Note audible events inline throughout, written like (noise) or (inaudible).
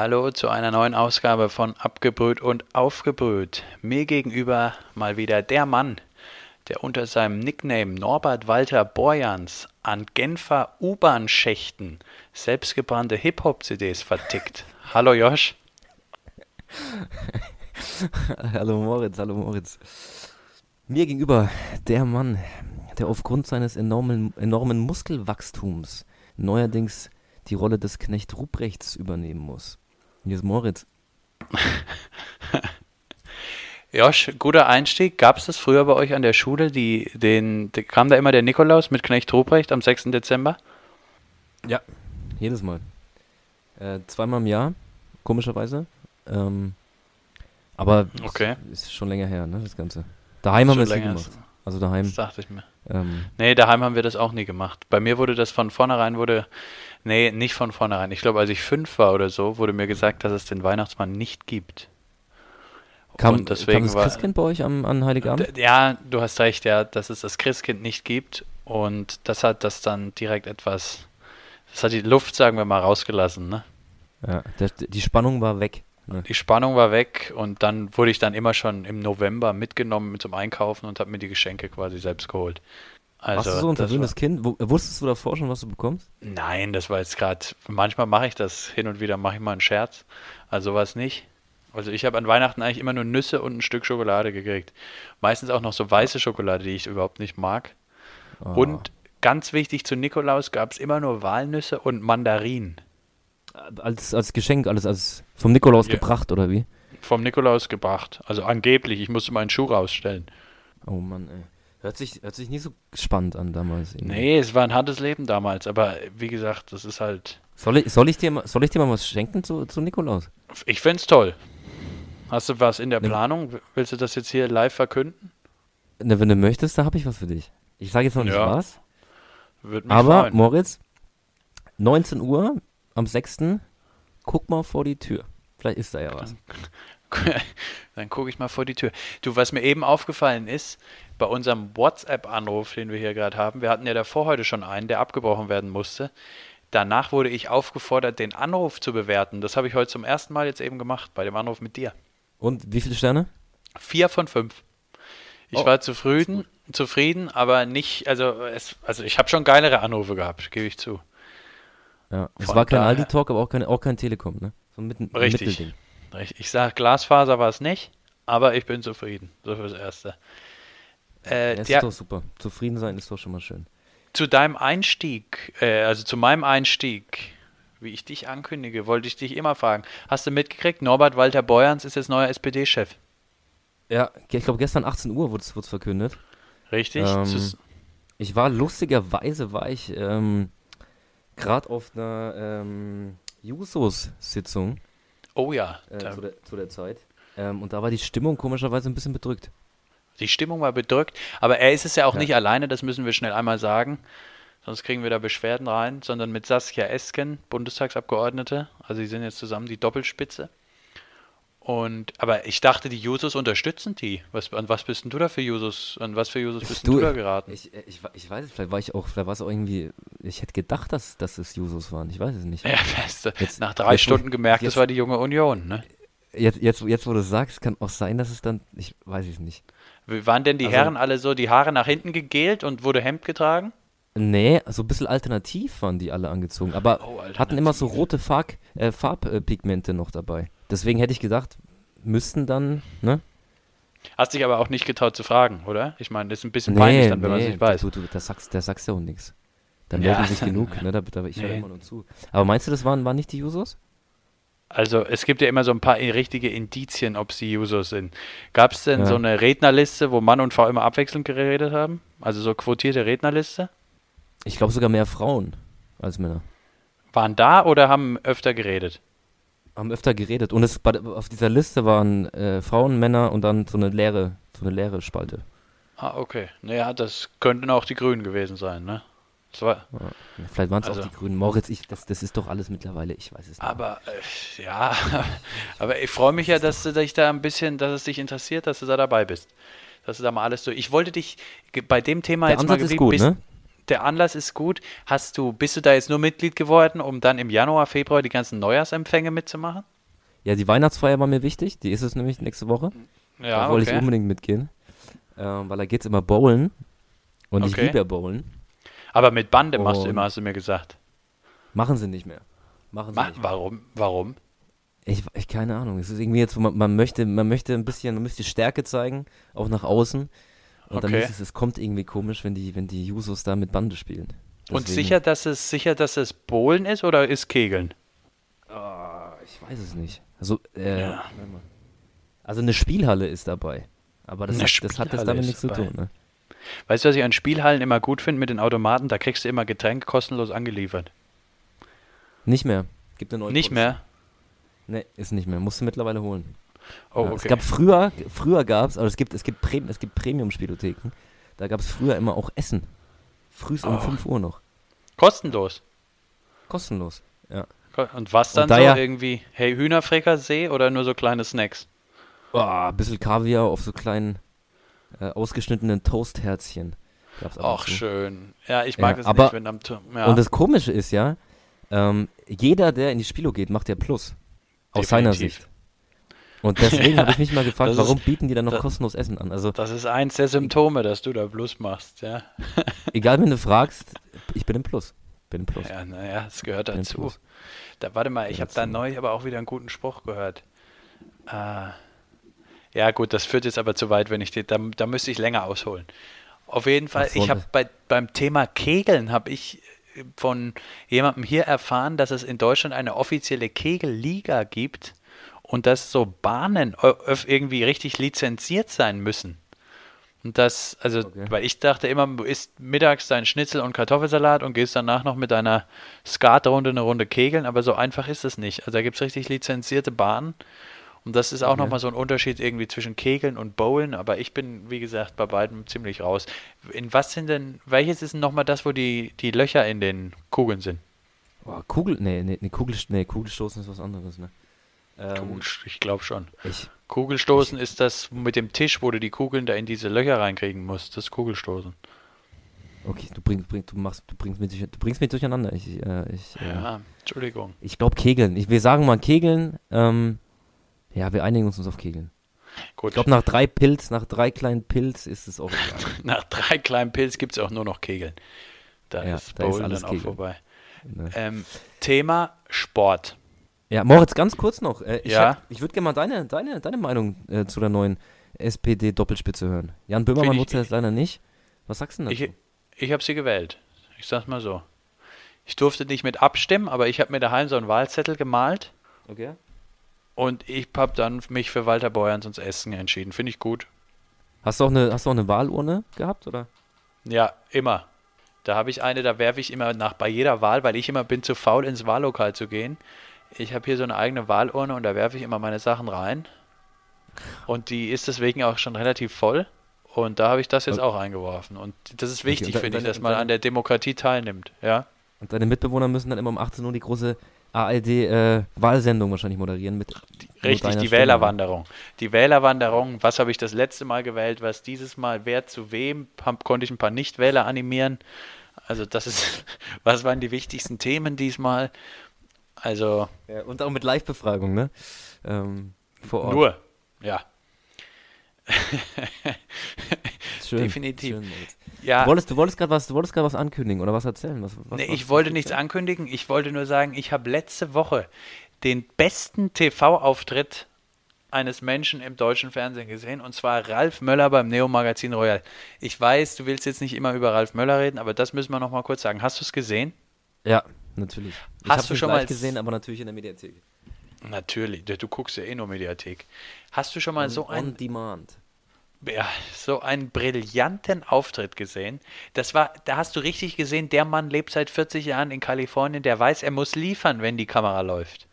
Hallo zu einer neuen Ausgabe von Abgebrüht und Aufgebrüht. Mir gegenüber mal wieder der Mann, der unter seinem Nickname Norbert Walter Borjans an Genfer U-Bahn-Schächten selbstgebrannte Hip-Hop-CDs vertickt. (laughs) Hallo Josh. hallo Moritz, hallo Moritz. Mir gegenüber der Mann, der aufgrund seines enormen, enormen Muskelwachstums neuerdings die Rolle des Knecht Ruprechts übernehmen muss. Hier ist Moritz. (laughs) Josh, guter Einstieg. Gab es das früher bei euch an der Schule? Die, den, die, kam da immer der Nikolaus mit Knecht Ruprecht am 6. Dezember? Ja, jedes Mal. Äh, zweimal im Jahr, komischerweise. Ähm, aber okay. ist, ist schon länger her, ne, das Ganze. Daheim haben wir es nie gemacht. Also daheim. Das dachte ich mir. Ähm, nee, daheim haben wir das auch nie gemacht. Bei mir wurde das von vornherein, wurde, nee, nicht von vornherein. Ich glaube, als ich fünf war oder so, wurde mir gesagt, dass es den Weihnachtsmann nicht gibt. Kam, und deswegen kam das Christkind bei euch am, an Heiligabend? Ja, du hast recht, ja, dass es das Christkind nicht gibt. Und das hat das dann direkt etwas, das hat die Luft, sagen wir mal, rausgelassen, ne? Ja, der, die Spannung war weg. Ne? Die Spannung war weg und dann wurde ich dann immer schon im November mitgenommen zum Einkaufen und habe mir die Geschenke quasi selbst geholt. Also, Warst du so ein verwöhntes Kind? Wusstest du davor schon, was du bekommst? Nein, das war jetzt gerade, manchmal mache ich das, hin und wieder mache ich mal einen Scherz, also sowas nicht. Also ich habe an Weihnachten eigentlich immer nur Nüsse und ein Stück Schokolade gekriegt. Meistens auch noch so weiße Schokolade, die ich überhaupt nicht mag. Oh. Und ganz wichtig zu Nikolaus gab es immer nur Walnüsse und Mandarinen. Als, als Geschenk, alles als vom Nikolaus ja. gebracht, oder wie? Vom Nikolaus gebracht. Also angeblich, ich musste meinen Schuh rausstellen. Oh Mann, ey. Hört sich, hört sich nie so spannend an damals. Irgendwie. Nee, es war ein hartes Leben damals, aber wie gesagt, das ist halt. Soll ich, soll ich, dir, soll ich dir mal was schenken zu, zu Nikolaus? Ich find's toll. Hast du was in der ne, Planung? Willst du das jetzt hier live verkünden? Ne, wenn du möchtest, da habe ich was für dich. Ich sage jetzt noch nicht ja. was. aber, freuen. Moritz, 19 Uhr am 6. Guck mal vor die Tür. Vielleicht ist da ja was. Dann (laughs) gucke ich mal vor die Tür. Du, was mir eben aufgefallen ist, bei unserem WhatsApp-Anruf, den wir hier gerade haben, wir hatten ja davor heute schon einen, der abgebrochen werden musste. Danach wurde ich aufgefordert, den Anruf zu bewerten. Das habe ich heute zum ersten Mal jetzt eben gemacht, bei dem Anruf mit dir. Und wie viele Sterne? Vier von fünf. Ich oh, war zufrieden, zufrieden, aber nicht, also, es, also ich habe schon geilere Anrufe gehabt, gebe ich zu. Ja, es war kein Aldi-Talk, aber auch kein, auch kein Telekom, ne? So Mitten, Richtig. Mittelding. Richtig. Ich sage, Glasfaser war es nicht, aber ich bin zufrieden. So fürs Erste. Äh, ja, ist der, doch super. Zufrieden sein ist doch schon mal schön. Zu deinem Einstieg, äh, also zu meinem Einstieg, wie ich dich ankündige, wollte ich dich immer fragen. Hast du mitgekriegt, Norbert Walter Beuerns ist jetzt neuer SPD-Chef? Ja, ich glaube gestern 18 Uhr wurde es verkündet. Richtig. Ähm, ich war lustigerweise, war ich ähm, gerade auf einer ähm, Jusos-Sitzung. Oh ja. Äh, zu, der, zu, der, Zeit. Ähm, und da war die Stimmung komischerweise ein bisschen bedrückt. Die Stimmung war bedrückt, aber er ist es ja auch ja. nicht alleine, das müssen wir schnell einmal sagen. Sonst kriegen wir da Beschwerden rein, sondern mit Saskia Esken, Bundestagsabgeordnete. Also sie sind jetzt zusammen die Doppelspitze. Und, aber ich dachte, die Jusos unterstützen die. Was, an was bist denn du da für Jusos? An was für Jusos bist du, du da geraten? Ich, ich, ich weiß es, vielleicht war ich auch, vielleicht war es auch irgendwie, ich hätte gedacht, dass, dass es Jusos waren. Ich weiß es nicht. Ja, feste. Jetzt, Nach drei jetzt, Stunden gemerkt, jetzt, das war die junge Union, ne? Jetzt, jetzt, jetzt, wo du sagst, kann auch sein, dass es dann, ich weiß es nicht. Wie waren denn die also, Herren alle so, die Haare nach hinten gegelt und wurde Hemd getragen? Nee, so ein bisschen alternativ waren die alle angezogen, aber oh, hatten immer so rote Farb, äh, Farbpigmente noch dabei. Deswegen hätte ich gedacht, müssten dann, ne? Hast dich aber auch nicht getraut zu fragen, oder? Ich meine, das ist ein bisschen nee, peinlich dann, wenn nee, man es nicht weiß. Du, du, da sagst, da sagst du auch nichts. Dann ja. melden sich genug, (laughs) ne? Da, da, ich nee. höre immer nur zu. Aber meinst du, das waren, waren nicht die Jusos? Also es gibt ja immer so ein paar richtige Indizien, ob sie Jusos sind. Gab es denn ja. so eine Rednerliste, wo Mann und Frau immer abwechselnd geredet haben? Also so quotierte Rednerliste? Ich glaube sogar mehr Frauen als Männer. Waren da oder haben öfter geredet? Haben öfter geredet. Und es, auf dieser Liste waren äh, Frauen, Männer und dann so eine leere, so eine leere Spalte. Ah, okay. Naja, das könnten auch die Grünen gewesen sein, ne? War, ja, vielleicht waren es also, auch die Grünen. Moritz, ich, das, das ist doch alles mittlerweile, ich weiß es nicht. Aber äh, ja, (laughs) aber ich freue mich ja, dass du dich da ein bisschen, dass es dich interessiert, dass du da dabei bist. Dass du da mal alles so. Ich wollte dich bei dem Thema Der jetzt Ansatz mal ist gut, bist, ne? der Anlass ist gut. Hast du, bist du da jetzt nur Mitglied geworden, um dann im Januar, Februar die ganzen Neujahrsempfänge mitzumachen? Ja, die Weihnachtsfeier war mir wichtig. Die ist es nämlich nächste Woche. Ja, da wollte okay. ich unbedingt mitgehen. Ähm, weil da geht's immer bowlen. Und ich Okay. liebe ja bowlen. Aber mit Bande machst du Und- immer, hast du mir gesagt. Machen sie nicht mehr. Machen sie Ma nicht mehr. warum? Warum? Ich, ich keine Ahnung. Es ist irgendwie jetzt, man, man möchte, man möchte ein bisschen, man möchte Stärke zeigen, auch nach außen. Und dann Okay. ist es, es kommt irgendwie komisch, wenn die, wenn die Jusos da mit Bande spielen. Und Deswegen- sicher, dass es sicher, dass es Bowlen ist oder ist Kegeln? Ah, ich weiß es nicht. Also, äh, Ja. also eine Spielhalle ist dabei. Aber das, hat, das hat jetzt damit nichts zu tun. Ne? Weißt du, was ich an Spielhallen immer gut finde mit den Automaten? Da kriegst du immer Getränke kostenlos angeliefert. Nicht mehr. Gibt eine neue Nicht Policy. mehr? Nee, ist nicht mehr. Musst du mittlerweile holen. Oh, Ja, Es okay. gab früher, früher gab es, aber es gibt, es gibt, Prem, es gibt Premium-Spielotheken. Da gab es früher immer auch Essen. Frühs um Oh. 5 Uhr noch. Kostenlos. Kostenlos. Ja. Und was dann Und da so ja- irgendwie? Hey, Hühnerfrikassee oder nur so kleine Snacks? Oh, ein bisschen Kaviar auf so kleinen äh, ausgeschnittenen Toastherzchen. Ach, schön. Ja, ich Ja, mag das aber- nicht, wenn am. Ja, Und das Komische ist ja, ähm, jeder, der in die Spilo geht, macht ja Plus. Aus seiner. Sicht. Und deswegen (laughs) Ja, habe ich mich mal gefragt, das ist- warum bieten die dann noch das- kostenlos Essen an? Also, das ist eins der Symptome, dass du da Plus machst, ja. (laughs) egal, wenn du fragst, ich bin im Plus. Bin im Plus. Ja, naja, es gehört dazu. Da, warte mal, ich habe da neu aber auch wieder einen guten Spruch gehört. Äh, ja, gut, das führt jetzt aber zu weit, wenn ich die, da, da müsste ich länger ausholen. Auf jeden Fall, so, ich habe ne. bei, beim Thema Kegeln habe ich äh, von jemandem hier erfahren, dass es in Deutschland eine offizielle Kegelliga gibt und dass so Bahnen irgendwie richtig lizenziert sein müssen. Und das, also, Okay. weil ich dachte immer, du isst mittags deinen Schnitzel und Kartoffelsalat und gehst danach noch mit deiner Skatrunde eine Runde kegeln, aber so einfach ist es nicht. Also da gibt es richtig lizenzierte Bahnen. Und das ist auch Okay. nochmal so ein Unterschied irgendwie zwischen Kegeln und Bowlen, aber ich bin, wie gesagt, bei beiden ziemlich raus. In was sind denn, welches ist denn nochmal das, wo die, die Löcher in den Kugeln sind? Boah, Kugel, nee, nee, nee, Kugel, nee, Kugelstoßen ist was anderes, ne? Ähm, ich glaube schon. ich, Kugelstoßen ist das mit dem Tisch, wo du die Kugeln da in diese Löcher reinkriegen musst. Das ist Kugelstoßen. okay, du bringst, bring, du machst, du bringst mich, du bringst mich durcheinander. Ich, äh, ich, äh, Ja, Entschuldigung. ich glaube Kegeln. Ich, wir sagen mal Kegeln. Ähm, ja, wir einigen uns auf Kegeln. Gut. Ich glaube, nach drei Pilz, nach drei kleinen Pilz ist es auch. (laughs) Nach drei kleinen Pilz gibt es auch nur noch Kegeln. Da Ja, ist da ist alles dann auch Kegeln. vorbei. ne? Ähm, Thema Sport. Ja, Moritz, ganz kurz noch. Äh, ich Ja? hab- ich würde gerne mal deine, deine, deine Meinung äh, zu der neuen SPD-Doppelspitze hören. Jan Böhmermann nutzt jetzt leider nicht. Was sagst du denn dazu? Ich, ich habe sie gewählt. Ich sag's mal so. Ich durfte nicht mit abstimmen, aber ich habe mir daheim so einen Wahlzettel gemalt okay. Und ich habe dann mich für Walter Beuerns ins Essen entschieden. Finde ich gut. Hast du auch eine, hast du auch eine Wahlurne gehabt, oder? Ja, immer. Da habe ich eine, da werfe ich immer nach bei jeder Wahl, weil ich immer bin zu faul ins Wahllokal zu gehen. Ich habe hier so eine eigene Wahlurne und da werfe ich immer meine Sachen rein. Und die ist deswegen auch schon relativ voll. Und da habe ich das jetzt Und- auch eingeworfen. Und das ist wichtig, de- finde ich, dass man an der Demokratie teilnimmt. Ja. Und deine Mitbewohner müssen dann immer um 18 Uhr die große ARD-Wahlsendung wahrscheinlich moderieren mit. nur Richtig, die Stimme. Wählerwanderung. Die Wählerwanderung, was habe ich das letzte Mal gewählt, was dieses Mal, wer zu wem, hab, konnte ich ein paar Nichtwähler animieren. Also das ist, (laughs) was waren die wichtigsten Themen diesmal? Also Ja, und auch mit Live-Befragung, ne? Ähm, vor Ort. nur, ja. (laughs) Schön, definitiv. schön. Ja, Du wolltest, du wolltest gerade was, du wolltest gerade was ankündigen oder was erzählen? Was, was, nee, was, ich wollte nichts ankündigen, ich wollte nur sagen, ich habe letzte Woche den besten TV-Auftritt eines Menschen im deutschen Fernsehen gesehen, und zwar Ralf Möller beim Neo-Magazin Royal. Ich weiß, du willst jetzt nicht immer über Ralf Möller reden, aber das müssen wir noch mal kurz sagen. Hast du es gesehen? Ja, natürlich. Ich Hast du schon mal- gesehen, aber natürlich in der Mediathek. Natürlich, du guckst ja eh nur Mediathek. Hast du schon mal so On ein Demand. Ja, so einen brillanten Auftritt gesehen. Das war, da hast du richtig gesehen, der Mann lebt seit 40 Jahren in Kalifornien, der weiß, er muss liefern, wenn die Kamera läuft.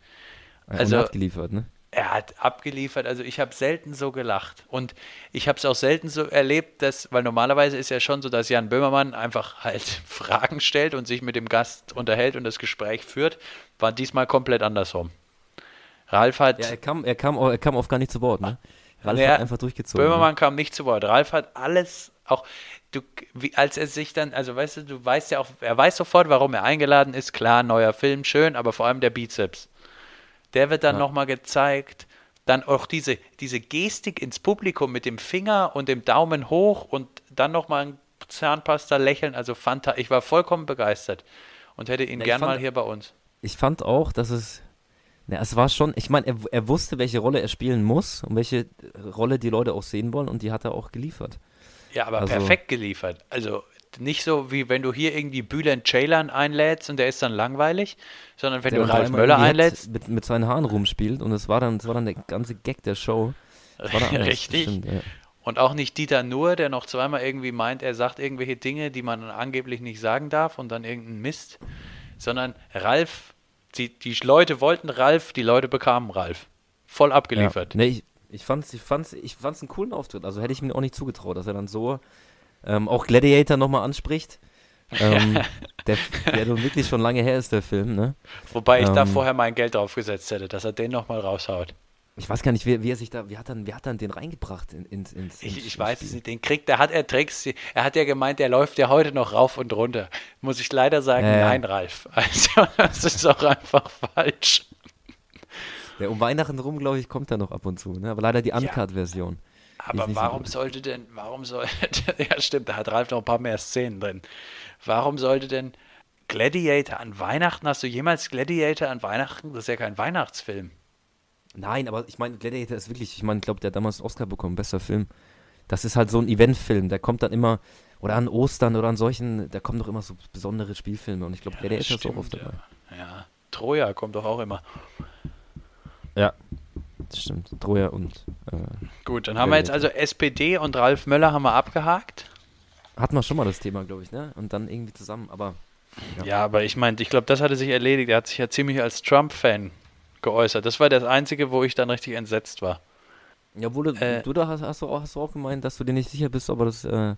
Also- und hat geliefert, ne? Er hat abgeliefert, also ich habe selten so gelacht. Und ich habe es auch selten so erlebt, dass, weil normalerweise ist ja schon so, dass Jan Böhmermann einfach halt (laughs) Fragen stellt und sich mit dem Gast unterhält und das Gespräch führt, war diesmal komplett andersrum. Ralf hat, Ja, er kam, er kam, er kam oft gar nicht zu Wort, ne? Ralf Ja, hat einfach durchgezogen. Böhmermann kam nicht zu Wort. Ralf hat alles Auch du, wie, als er sich dann, also weißt du, du weißt ja auch, er weiß sofort, warum er eingeladen ist. Klar, neuer Film, schön, aber vor allem der Bizeps. Der wird dann ja. nochmal gezeigt. Dann auch diese, diese Gestik ins Publikum mit dem Finger und dem Daumen hoch und dann nochmal ein Zahnpasta lächeln. Also fanta ich war vollkommen begeistert und hätte ihn ja, gern fand, mal hier bei uns. Ich fand auch, dass es ja, es war schon, ich meine, er, er, wusste, welche Rolle er spielen muss und welche Rolle die Leute auch sehen wollen und die hat er auch geliefert. Ja, aber also, perfekt geliefert. Also nicht so wie wenn du hier irgendwie Bülent Ceylan einlädst und der ist dann langweilig, sondern wenn du Ralf Möller einlädst. Mit, mit seinen Haaren rumspielt und es war dann, das war dann der ganze Gag der Show. (laughs) Richtig. Stimmt, ja. Und auch nicht Dieter Nuhr, der noch zweimal irgendwie meint, er sagt irgendwelche Dinge, die man angeblich nicht sagen darf und dann irgendeinen Mist, sondern Ralf die, die Leute wollten Ralf, die Leute bekamen Ralf. Voll abgeliefert. Ja. Nee, ich, ich fand's, ich fand's, ich fand's einen coolen Auftritt. Also hätte ich mir auch nicht zugetraut, dass er dann so ähm, auch Gladiator nochmal anspricht. ähm, (laughs) der, der nun wirklich schon lange her ist, der Film, ne? Wobei ich ähm, da vorher mein Geld draufgesetzt hätte, dass er den nochmal raushaut. Ich weiß gar nicht, wie, er sich da, wie hat dann, wie hat dann den reingebracht in, ins, ins, Ich, ich weiß es nicht, den kriegt, der hat er Tricks, er hat ja gemeint, der läuft ja heute noch rauf und runter. Muss ich leider sagen, äh, nein, Ralf. (laughs) Also, das ist auch einfach falsch. Ja, um Weihnachten rum, glaube ich, kommt er noch ab und zu, ne? Aber leider die Uncut-Version. Ja, aber warum so sollte denn, warum sollte, (laughs) ja stimmt, da hat Ralf noch ein paar mehr Szenen drin. Warum sollte denn Gladiator an Weihnachten, hast du jemals Gladiator an Weihnachten? Das ist ja kein Weihnachtsfilm. Nein, aber ich meine, Gladiator ist wirklich, ich meine, ich glaube, der hat damals einen Oscar bekommen, bester Film. Das ist halt so ein Eventfilm, der kommt dann immer, oder an Ostern oder an solchen, da kommen doch immer so besondere Spielfilme und ich glaube, ja, Gladiator ist auch oft dabei. Ja. ja, Troja kommt doch auch immer. Ja, das stimmt. Troja und. Äh, Gut, dann haben wir jetzt also SPD und Ralf Möller haben wir abgehakt. Hatten wir schon mal das Thema, glaube ich, ne? Und dann irgendwie zusammen, aber. Ja, ja aber ich meine, ich glaube, das hatte sich erledigt. Er hat sich ja ziemlich als Trump-Fan geäußert. Das war das Einzige, wo ich dann richtig entsetzt war. Ja, wo du, äh, du da hast, hast, du auch, hast du auch gemeint, dass du dir nicht sicher bist, aber das. Äh,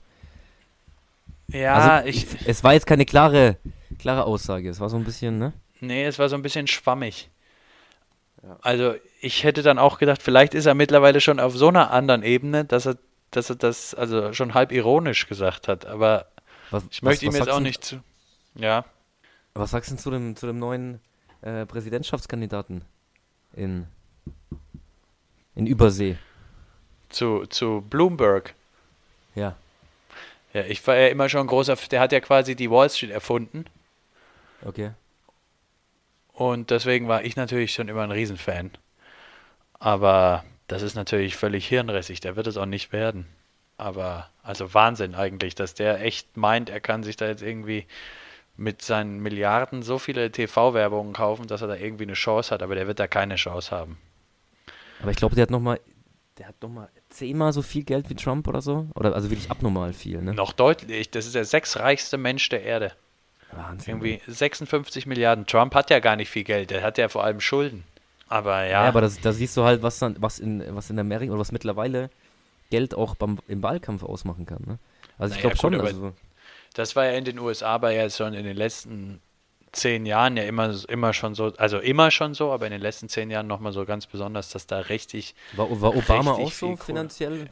ja, also, ich. Es war jetzt keine klare, klare Aussage. Es war so ein bisschen, ne? Nee, es war so ein bisschen schwammig. Ja. Also, ich hätte dann auch gedacht, vielleicht ist er mittlerweile schon auf so einer anderen Ebene, dass er, dass er das also schon halb ironisch gesagt hat. Aber was, ich möchte was, ihm was jetzt auch nicht zu. Ja. Was sagst du zu dem, zu dem neuen äh, Präsidentschaftskandidaten? In, in Übersee. Zu, zu Bloomberg. Ja. Ja, ich war ja immer schon ein großer, der hat ja quasi die Wall Street erfunden. Okay. Und deswegen war ich natürlich schon immer ein Riesenfan. Aber das ist natürlich völlig hirnrissig, der wird es auch nicht werden. Aber, also Wahnsinn eigentlich, dass der echt meint, er kann sich da jetzt irgendwie mit seinen Milliarden so viele TV-Werbungen kaufen, dass er da irgendwie eine Chance hat, aber der wird da keine Chance haben. Aber ich glaube, der hat nochmal, der hat nochmal zehnmal so viel Geld wie Trump oder so. Oder also wirklich abnormal viel, ne? Noch deutlich. Das ist der sechsreichste Mensch der Erde. Wahnsinn. Irgendwie 56 Milliarden. Trump hat ja gar nicht viel Geld, der hat ja vor allem Schulden. Aber ja. Ja, aber da siehst du halt, was, dann, was, in, was in Amerika oder was mittlerweile Geld auch beim, im Wahlkampf ausmachen kann. Ne? Also ich naja, glaube schon. also, das war ja in den USA aber ja schon in den letzten zehn Jahren ja immer, immer schon so, also immer schon so, aber in den letzten zehn Jahren nochmal so ganz besonders, dass da richtig. War, war Obama auch so finanziell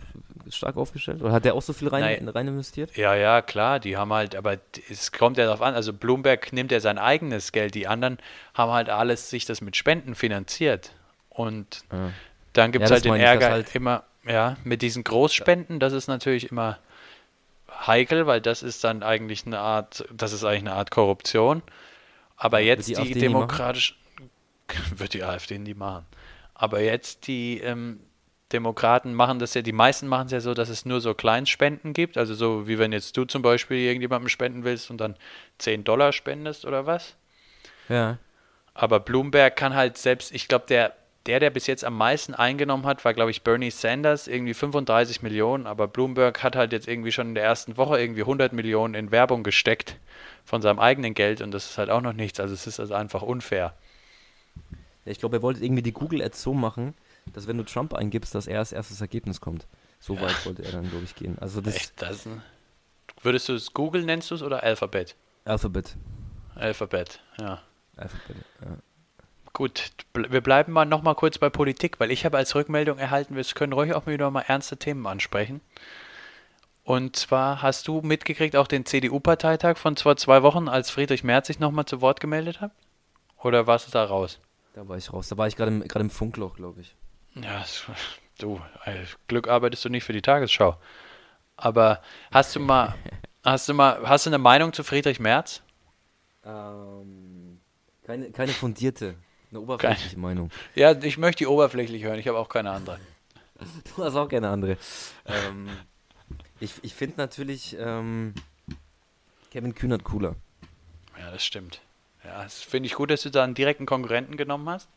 stark aufgestellt? Oder hat der auch so viel rein, Nein. rein investiert? Ja, ja, klar, die haben halt, aber es kommt ja darauf an, also Bloomberg nimmt ja sein eigenes Geld, die anderen haben halt alles sich das mit Spenden finanziert. Und ja. dann gibt es ja, halt den Ärger halt immer, ja, mit diesen Großspenden, das ist natürlich immer heikel, weil das ist dann eigentlich eine Art, das ist eigentlich eine Art Korruption. Aber jetzt die, die demokratisch (laughs) wird die AfD nie machen. Aber jetzt die ähm, Demokraten machen das ja, die meisten machen es ja so, dass es nur so Kleinspenden gibt. Also so wie wenn jetzt du zum Beispiel irgendjemandem spenden willst und dann 10 Dollar spendest oder was. Ja. Aber Bloomberg kann halt selbst, ich glaube, der der, der bis jetzt am meisten eingenommen hat, war, glaube ich, Bernie Sanders, irgendwie 35 Millionen. Aber Bloomberg hat halt jetzt irgendwie schon in der ersten Woche irgendwie 100 Millionen in Werbung gesteckt von seinem eigenen Geld und das ist halt auch noch nichts. Also es ist also einfach unfair. Ich glaube, er wollte irgendwie die Google-Ads so machen, dass wenn du Trump eingibst, dass er als erstes Ergebnis kommt. So ja. weit wollte er dann, glaube ich, gehen. Also das Echt, das, würdest du es Google nennst du es oder Alphabet? Alphabet. Alphabet, ja. Alphabet, ja. Gut, wir bleiben mal noch mal kurz bei Politik, weil ich habe als Rückmeldung erhalten, wir können ruhig auch wieder mal ernste Themen ansprechen. Und zwar hast du mitgekriegt auch den CDU-Parteitag von vor zwei Wochen, als Friedrich Merz sich nochmal zu Wort gemeldet hat? Oder warst du da raus? Da war ich raus. Da war ich gerade im, gerade im Funkloch, glaube ich. Ja, du, Glück arbeitest du nicht für die Tagesschau. Aber hast du mal, (laughs) hast du mal, hast du eine Meinung zu Friedrich Merz? Ähm, keine, keine fundierte, eine oberflächliche keine. Meinung. (laughs) Ja, ich möchte die oberflächlich hören, ich habe auch keine andere. (laughs) Du hast auch keine andere. (laughs) ähm, ich ich finde natürlich ähm, Kevin Kühnert cooler. Ja, das stimmt. Ja, das finde ich gut, dass du da einen direkten Konkurrenten genommen hast.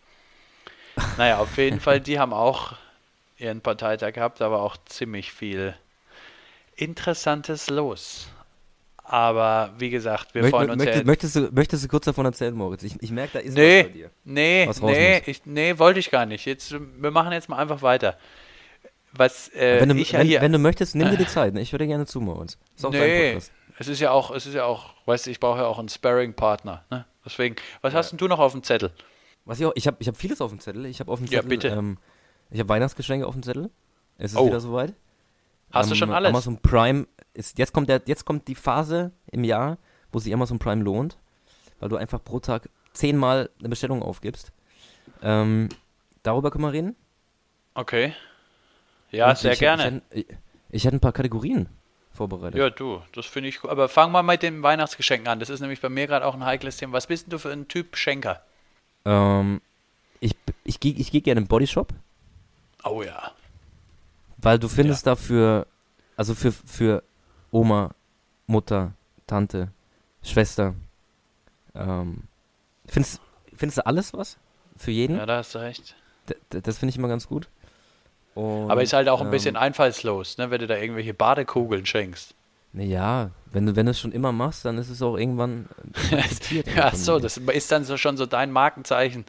Naja, auf jeden Fall, die haben auch ihren Parteitag gehabt, aber auch ziemlich viel Interessantes los. Aber wie gesagt, wir Mö freuen uns möchtest, ja. Möchtest du, möchtest du kurz davon erzählen, Moritz? Ich, ich merke, da ist nee, was bei dir. Nee, nee, ich, nee, wollte ich gar nicht. Jetzt, wir machen jetzt mal einfach weiter. Was, äh, wenn, du, ich wenn, hier, wenn du möchtest, nimm dir die (laughs) Zeit. Ne? Ich würde gerne zu, Moritz. Ist auch nee, es ist ja auch, es ist ja auch, weißt du, ich brauche ja auch einen Sparring-Partner. Ne? Deswegen, was ja. hast denn du noch auf dem Zettel? Was ich auch, ich habe ich hab vieles auf dem Zettel. Ich habe auf dem Zettel, ja, bitte. Ähm, ich habe Weihnachtsgeschenke auf dem Zettel. Es ist oh. wieder soweit. Hast um, du schon alles? Amazon Prime ist, jetzt kommt der, jetzt kommt die Phase im Jahr, wo sich Amazon Prime lohnt, weil du einfach pro Tag zehnmal eine Bestellung aufgibst. Ähm, darüber können wir reden. Okay. Ja, Und sehr ich, gerne. Ich, ich, ich hätte ein paar Kategorien vorbereitet. Ja, du, das finde ich gut. Aber fang mal mit den Weihnachtsgeschenken an. Das ist nämlich bei mir gerade auch ein heikles Thema. Was bist denn du für ein Typ Schenker? Ähm, ich ich gehe ich geh gerne im Bodyshop. Oh ja. Weil du findest ja. dafür, also für, für Oma, Mutter, Tante, Schwester, ähm, findest, findest du alles was? Für jeden? Ja, da hast du recht. D das finde ich immer ganz gut. Und, Aber ist halt auch ein ähm, bisschen einfallslos, ne, wenn du da irgendwelche Badekugeln schenkst. Naja, wenn du, wenn du es schon immer machst, dann ist es auch irgendwann (laughs) ja, so, das ist dann so schon so dein Markenzeichen.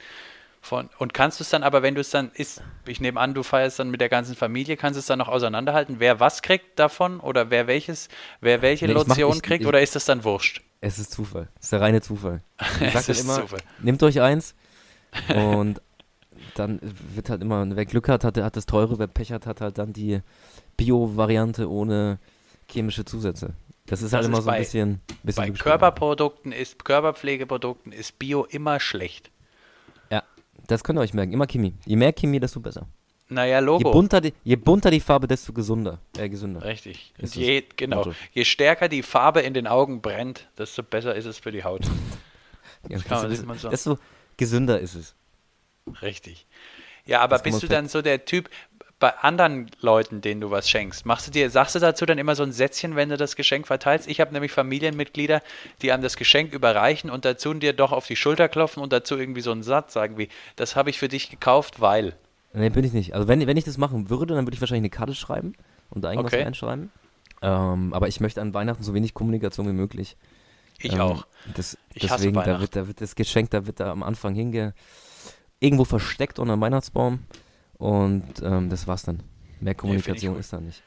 Von, und kannst du es dann aber, wenn du es dann ist, ich nehme an, du feierst dann mit der ganzen Familie, kannst du es dann noch auseinanderhalten, wer was kriegt davon oder wer welches, wer welche nee, Lotion mach, kriegt ich, oder ist das dann wurscht? Es ist Zufall. Es ist der reine Zufall. (laughs) Ich sag es immer, Zufall. nehmt euch eins und (laughs) dann wird halt immer, wer Glück hat, hat, hat das teure, wer Pech hat, hat halt dann die Bio-Variante ohne chemische Zusätze. Das ist halt das immer ist so ein bisschen, bisschen Bei Körperprodukten ist, Körperpflegeprodukten ist Bio immer schlecht. Das könnt ihr euch merken. Immer Chemie. Je mehr Chemie, desto besser. Naja, Logo. Je bunter, die, je bunter die Farbe, desto gesunder. Äh, gesünder. Richtig. Je, genau. Je stärker die Farbe in den Augen brennt, desto besser ist es für die Haut. (laughs) ja, desto, desto, desto gesünder ist es. Richtig. Ja, aber bist du dann so der Typ bei anderen Leuten, denen du was schenkst? Machst du dir, sagst du dazu dann immer so ein Sätzchen, wenn du das Geschenk verteilst? Ich habe nämlich Familienmitglieder, die einem das Geschenk überreichen und dazu dir doch auf die Schulter klopfen und dazu irgendwie so einen Satz sagen wie, das habe ich für dich gekauft, weil. Nee, bin ich nicht. Also wenn, wenn ich das machen würde, dann würde ich wahrscheinlich eine Karte schreiben und da irgendwas okay. reinschreiben. Ähm, aber ich möchte an Weihnachten so wenig Kommunikation wie möglich. Ich ähm, auch. Das, ich deswegen, da wird, da wird das Geschenk, da wird da am Anfang hinge irgendwo versteckt unter dem Weihnachtsbaum und ähm, das war's dann. Mehr Kommunikation nee, ist da nicht.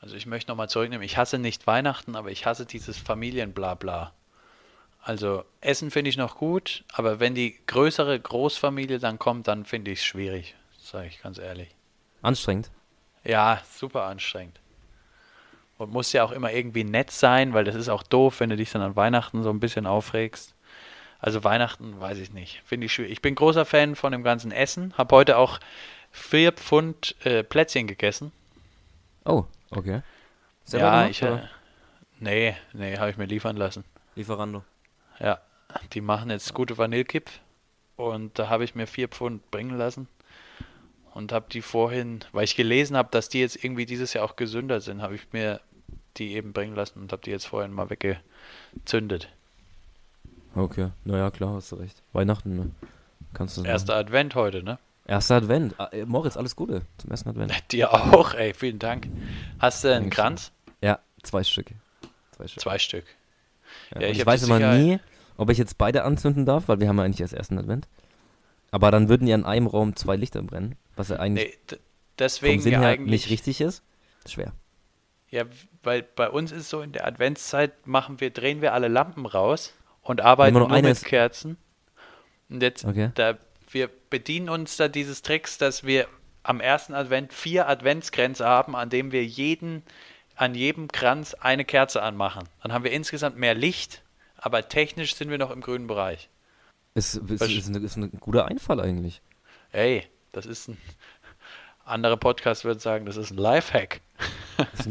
Also ich möchte nochmal zurücknehmen, ich hasse nicht Weihnachten, aber ich hasse dieses Familienblabla. Also Essen finde ich noch gut, aber wenn die größere Großfamilie dann kommt, dann finde ich es schwierig, sage ich ganz ehrlich. Anstrengend? Ja, super anstrengend. Und muss ja auch immer irgendwie nett sein, weil das ist auch doof, wenn du dich dann an Weihnachten so ein bisschen aufregst. Also Weihnachten weiß ich nicht. Finde ich schwierig. Ich bin großer Fan von dem ganzen Essen. Habe heute auch vier Pfund äh, Plätzchen gegessen. Oh, okay. Selber ja, gemacht, ich. Äh, nee, nee, habe ich mir liefern lassen. Lieferando. Ja, die machen jetzt gute Vanillekipf. Und da habe ich mir vier Pfund bringen lassen. Und habe die vorhin, weil ich gelesen habe, dass die jetzt irgendwie dieses Jahr auch gesünder sind, habe ich mir die eben bringen lassen und habe die jetzt vorhin mal weggezündet. Okay, naja, klar, hast du recht. Weihnachten, ne? Kannst du Erster Advent heute, ne? Erster Advent. Ah, äh, Moritz, alles Gute zum ersten Advent. (laughs) Dir auch, ey, vielen Dank. Hast du einen Kranz? Ja, zwei Stück. Zwei Stück. Zwei Stück. Ja, ja ich, ich weiß immer nie, ob ich jetzt beide anzünden darf, weil wir haben ja eigentlich erst ersten Advent. Aber dann würden ja in einem Raum zwei Lichter brennen, was ja eigentlich nee, deswegen vom Sinn ja her nicht richtig ist. Schwer. Ja, weil bei uns ist so in der Adventszeit machen wir, drehen wir alle Lampen raus und arbeiten nur mit Kerzen. Und jetzt, okay. da, wir bedienen uns da dieses Tricks, dass wir am ersten Advent vier Adventsgrenze haben, an dem wir jeden an jedem Kranz eine Kerze anmachen. Dann haben wir insgesamt mehr Licht, aber technisch sind wir noch im grünen Bereich. Ist, ist, ist, ein, ist ein guter Einfall eigentlich. Ey, das ist ein. (laughs) Andere Podcast würden sagen, das ist ein Lifehack.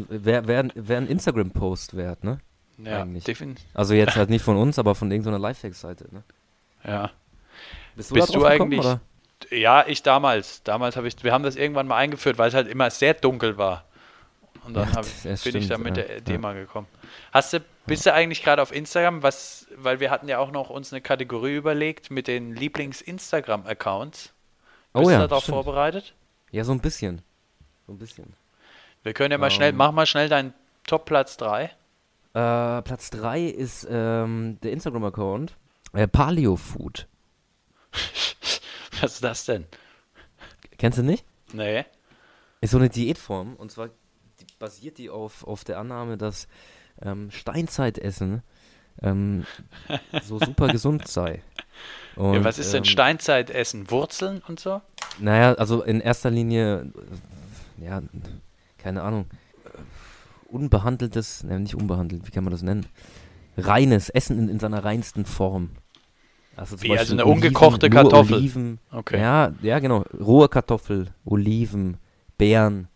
Wäre wär, wär ein Instagram-Post wert, ne? Ja, definitiv. Also jetzt halt nicht von uns, aber von irgendeiner Lifehack-Seite, ne? Ja. Bist du, Bist du eigentlich. Gekommen, ja, ich damals. Damals habe ich. Wir haben das irgendwann mal eingeführt, weil es halt immer sehr dunkel war. Und dann ja, ich, bin stimmt, ich da mit ja, der Idee ja. gekommen. Hast du, bist du eigentlich gerade auf Instagram, was, weil wir hatten ja auch noch uns eine Kategorie überlegt mit den Lieblings-Instagram-Accounts. Oh bist ja, du darauf stimmt. vorbereitet? Ja, so ein bisschen. So ein bisschen. Wir können ja mal um, schnell, ähm. mach mal schnell deinen Top-Platz 3. Äh, Platz 3 ist ähm, der Instagram-Account äh, Paleo Food. (laughs) Was ist das denn? Kennst du nicht? Nee. Ist so eine Diätform und zwar basiert die auf, auf der Annahme, dass ähm, Steinzeitessen ähm, (laughs) so super gesund sei. Und, ja, was ist denn ähm, Steinzeitessen? Wurzeln und so? Naja, also in erster Linie, ja, keine Ahnung, unbehandeltes, ne, nicht unbehandelt, wie kann man das nennen? Reines, Essen in, in seiner reinsten Form. Also, wie, also eine Oliven, ungekochte Kartoffel? Oliven, okay. Ja, ja, genau. Rohe Kartoffel, Oliven, Beeren,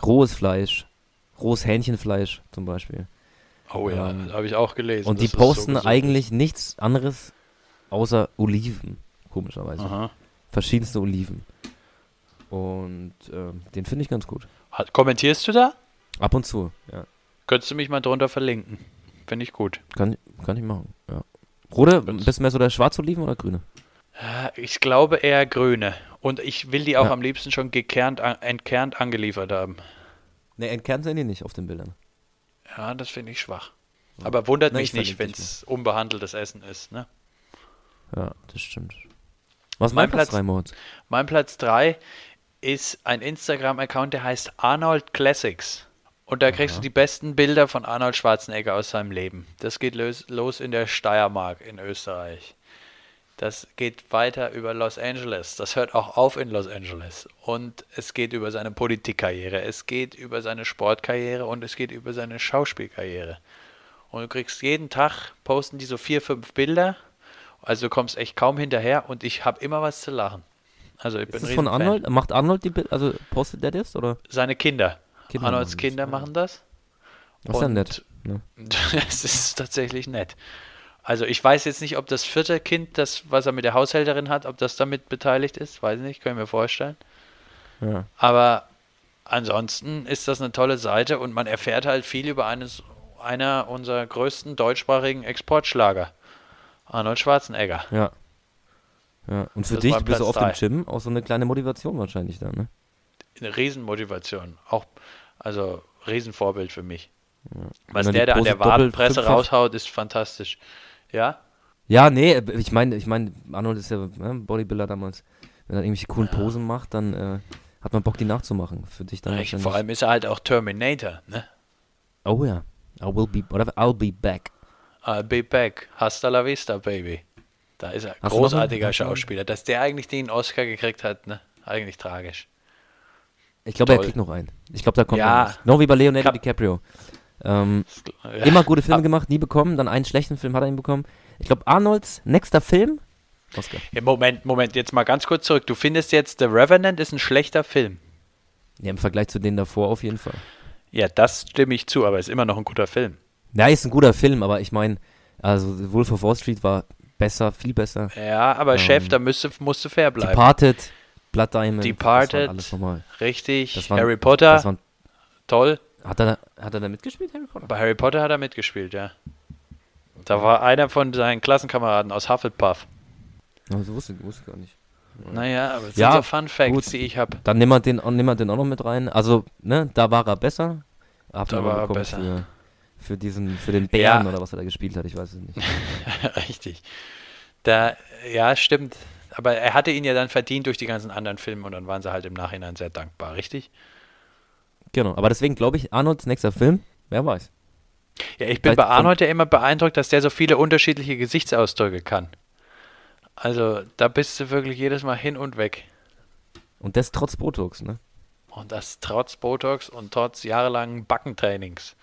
rohes Fleisch, rohes Hähnchenfleisch zum Beispiel. Oh ja, ähm, habe ich auch gelesen. Und die posten so eigentlich nichts anderes außer Oliven, komischerweise. Aha. Verschiedenste Oliven. Und ähm, den finde ich ganz gut. Hat, kommentierst du da? Ab und zu, ja. Könntest du mich mal drunter verlinken? Finde ich gut. Kann, kann ich machen, ja. Rote, bist du mehr so der Schwarzoliven oder grüne? Ich glaube eher grüne. Und ich will die auch ja. am liebsten schon gekernt, entkernt angeliefert haben. Ne, entkernt sind die nicht auf den Bildern. Ja, das finde ich schwach. Aber wundert Na, mich nicht, wenn es unbehandeltes Essen ist, ne? Ja, das stimmt. Was ist mein, mein Platz 3, Moritz? Mein Platz 3 ist ein Instagram-Account, der heißt Arnold Classics. Und da kriegst Aha. du die besten Bilder von Arnold Schwarzenegger aus seinem Leben. Das geht los, los in der Steiermark in Österreich. Das geht weiter über Los Angeles. Das hört auch auf in Los Angeles. Und es geht über seine Politikkarriere, es geht über seine Sportkarriere und es geht über seine Schauspielkarriere. Und du kriegst jeden Tag, posten die so vier, fünf Bilder. Also du kommst echt kaum hinterher und ich habe immer was zu lachen. Also ich bin Ist das von Arnold? Macht Arnold die Bilder? Also postet der das? Oder? Seine Kinder. Kinder Arnolds machen Kinder machen das. Das ist ja nett. Ne? (laughs) Das ist tatsächlich nett. Also ich weiß jetzt nicht, ob das vierte Kind, das, was er mit der Haushälterin hat, ob das damit beteiligt ist. Weiß ich nicht, können wir vorstellen. Ja. Aber ansonsten ist das eine tolle Seite und man erfährt halt viel über eines, einer unserer größten deutschsprachigen Exportschlager. Arnold Schwarzenegger. Ja. Ja, und für das dich bist du auf dem Gym auch so eine kleine Motivation wahrscheinlich da, ne? Eine Riesenmotivation. Auch, also Riesenvorbild für mich. Ja. Was der da an der Wadenpresse raushaut, ist fantastisch. Ja? Ja, nee, ich meine, ich meine, Arnold ist ja ne, Bodybuilder damals. Wenn er irgendwelche coolen ja. Posen macht, dann äh, hat man Bock, die nachzumachen. Für dich dann ja, Vor allem ist er halt auch Terminator, ne? Oh ja. I will be, whatever, I'll be back. I'll be back. Hasta la vista, baby. Da ist er. Hast Großartiger Schauspieler. Dass der eigentlich den Oscar gekriegt hat, ne? Eigentlich tragisch. Ich glaube, er kriegt noch einen. Ich glaube, da kommt ja. noch was. Genau wie bei Leonardo DiCaprio. Ähm, ja. Immer gute Filme gemacht, nie bekommen. Dann einen schlechten Film hat er ihn bekommen. Ich glaube, Arnolds nächster Film. Oscar. Ja, Moment, Moment, jetzt mal ganz kurz zurück. Du findest jetzt, The Revenant ist ein schlechter Film. Ja, im Vergleich zu denen davor auf jeden Fall. Ja, das stimme ich zu, aber ist immer noch ein guter Film. Ja, ist ein guter Film, aber ich meine, also Wolf of Wall Street war besser, viel besser. Ja, aber ähm, Chef, da müsste, musst du fair bleiben. Departed, Blood Diamond. Departed, alles nochmal. richtig. Waren, Harry Potter, waren, toll. Hat er, hat er da mitgespielt, Harry Potter? Bei Harry Potter hat er mitgespielt, ja. Da war einer von seinen Klassenkameraden aus Hufflepuff. So wusste, wusste ich gar nicht. Naja, aber das ja, sind so Fun Facts, gut. die ich habe. Dann nehmen wir, den, wir den auch noch mit rein. Also, ne, da war er besser. Hab da war er besser. Für, für, diesen, für den Bären ja. oder was er da gespielt hat, ich weiß es nicht. (laughs) Richtig. Da, ja, stimmt. Aber er hatte ihn ja dann verdient durch die ganzen anderen Filme und dann waren sie halt im Nachhinein sehr dankbar, richtig? Genau, aber deswegen glaube ich, Arnolds nächster Film, wer weiß. Ja, ich bin Vielleicht bei Arnold ja immer beeindruckt, dass der so viele unterschiedliche Gesichtsausdrücke kann. Also, da bist du wirklich jedes Mal hin und weg. Und das trotz Botox, ne? Und das trotz Botox und trotz jahrelangen Backentrainings.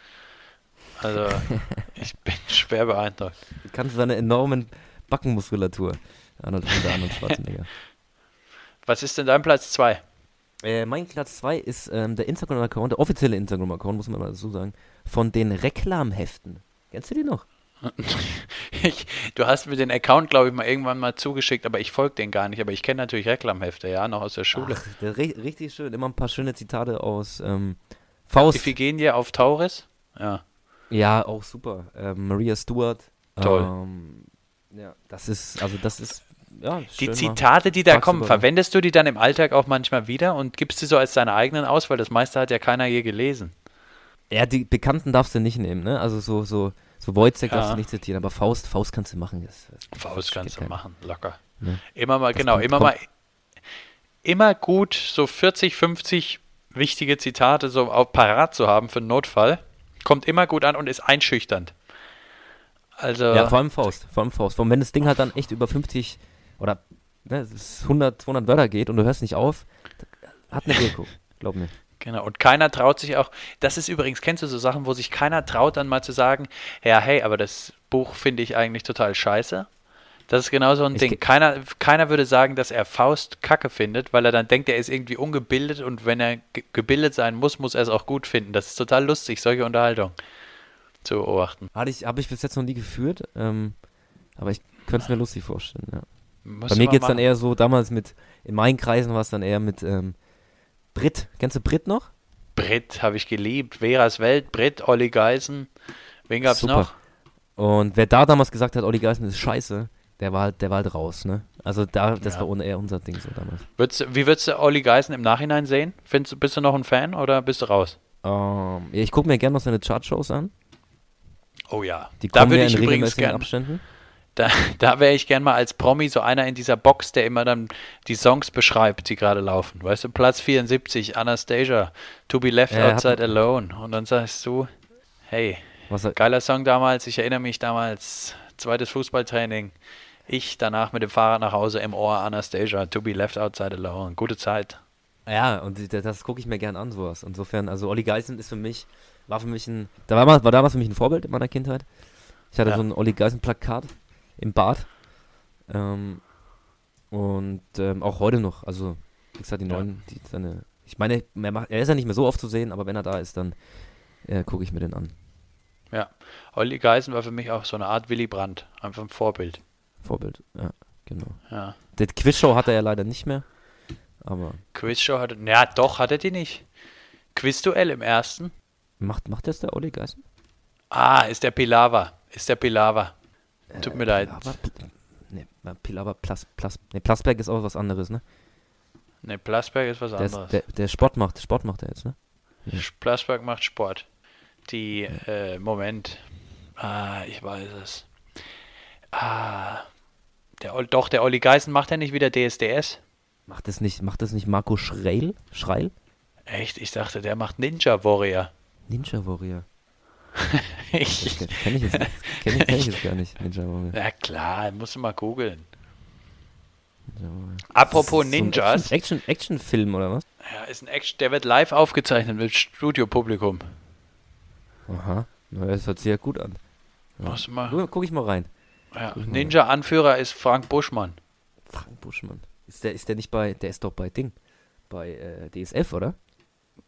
Also, (laughs) ich bin schwer beeindruckt. Du kannst seine enormen Backenmuskulatur. Arnold, Arnold Schwarzenegger. (laughs) Was ist denn dein Platz 2? Äh, mein Platz 2 ist ähm, der Instagram-Account, der offizielle Instagram-Account, muss man mal so sagen, von den Reklamheften. Kennst du die noch? (laughs) ich, du hast mir den Account, glaube ich, mal irgendwann mal zugeschickt, aber ich folge den gar nicht. Aber ich kenne natürlich Reklamhefte, ja, noch aus der Schule. Ach, der, richtig schön, immer ein paar schöne Zitate aus ähm, Faust. Iphigenie auf Tauris? Ja. Ja, auch super. Ähm, Maria Stewart. Toll. Ähm, ja, das ist, also das ist ja, die Zitate, die da kommen, verwendest du die dann im Alltag auch manchmal wieder und gibst sie so als deine eigenen aus, weil das meiste hat ja keiner je gelesen. Ja, die Bekannten darfst du nicht nehmen, ne? Also so, so, so Wojciech ja. darfst du nicht zitieren, aber Faust, Faust kannst du machen. Das, das Faust kannst du kein. machen, locker. Ne? Immer mal, das genau, kommt, immer kommt. mal, immer gut so 40, 50 wichtige Zitate so auch parat zu haben für einen Notfall. Kommt immer gut an und ist einschüchternd. Also. Ja, vor allem Faust, vor allem Faust. Allem, wenn das Ding halt dann echt über 50 oder ne, 100, 200 Wörter geht und du hörst nicht auf, hat eine Wirkung, (laughs) glaub mir. Genau, und keiner traut sich auch, das ist übrigens, kennst du so Sachen, wo sich keiner traut, dann mal zu sagen, ja, hey, aber das Buch finde ich eigentlich total scheiße. Das ist genau so ein ich Ding. Keiner, keiner würde sagen, dass er Faust kacke findet, weil er dann denkt, er ist irgendwie ungebildet und wenn er gebildet sein muss, muss er es auch gut finden. Das ist total lustig, solche Unterhaltung zu beobachten. Habe ich, hab ich bis jetzt noch nie geführt, ähm, aber ich könnte es mir lustig vorstellen, ja. Bei mir geht es dann eher so, damals mit, in meinen Kreisen war es dann eher mit ähm, Brit. Kennst du Brit noch? Brit habe ich geliebt. Veras Welt, Brit, Olli Geisen. Wen gab es noch? Und wer da damals gesagt hat, Olli Geisen ist scheiße, der war halt, der war halt raus, ne? Also da, das ja. war eher unser Ding so damals. Würdest, wie würdest du Olli Geisen im Nachhinein sehen? Findest, bist du noch ein Fan oder bist du raus? Um, ähm, ich gucke mir gerne noch seine Chartshows an. Oh ja. Die da würde ich übrigens gerne. Abständen. Da, (laughs) da wäre ich gern mal als Promi so einer in dieser Box, der immer dann die Songs beschreibt, die gerade laufen. Weißt du, Platz 74, Anastasia, To Be Left ja, Outside Alone. Und dann sagst du, hey, geiler Song damals, ich erinnere mich damals, zweites Fußballtraining. Ich danach mit dem Fahrrad nach Hause im Ohr, Anastasia, To Be Left Outside Alone. Gute Zeit. Ja, und das, gucke ich mir gern an, sowas. Insofern, also Olli Geisen ist für mich, war für mich ein, da war, war damals für mich ein Vorbild in meiner Kindheit. Ich hatte ja. so ein Olli Geisen Plakat im Bad. Ähm, und ähm, auch heute noch, also wie gesagt, die neuen, die seine, ich meine, er, macht, er ist ja nicht mehr so oft zu sehen, aber wenn er da ist, dann äh, gucke ich mir den an. Ja, Olli Geisen war für mich auch so eine Art Willy Brandt, einfach ein Vorbild. Vorbild, ja, genau. Ja. Die Quizshow hat er ja leider nicht mehr, aber. Quizshow hatte, ja doch, hatte die nicht. Quizduell im ersten. Macht, macht das der Olli Geisen? Ah, ist der Pilava, ist der Pilava. Tut mir äh, leid. Ne, Pilawa Plas, Plas, ne, Plasberg ist auch was anderes, ne? Ne, Plasberg ist was der anderes. Ist, der, der, Sport macht, Sport macht er jetzt, ne? Ja. Plasberg macht Sport. Die, ja. äh, Moment. Ah, ich weiß es. Ah, der, doch, der Olli Geisen macht ja nicht wieder DSDS. Macht das nicht, macht das nicht Marco Schreil? Schreil? Echt? Ich dachte, der macht Ninja Warrior. Ninja Warrior. (laughs) ich, kenne ich, jetzt, kenn ich, kenn (laughs) ich jetzt gar nicht, Ninja Warrior. Ja klar, musst du mal googeln. Apropos Ninjas. So Action, Action, Film oder was? Ja, ist ein Action, der wird live aufgezeichnet mit Studiopublikum. Aha, na, das hört sich ja gut an. Ja. Mal. Guck ich mal rein. Ja, Ninja-Anführer ist Frank Buschmann. Frank Buschmann. Ist der, ist der nicht bei, der ist doch bei Ding, bei äh, DSF, oder?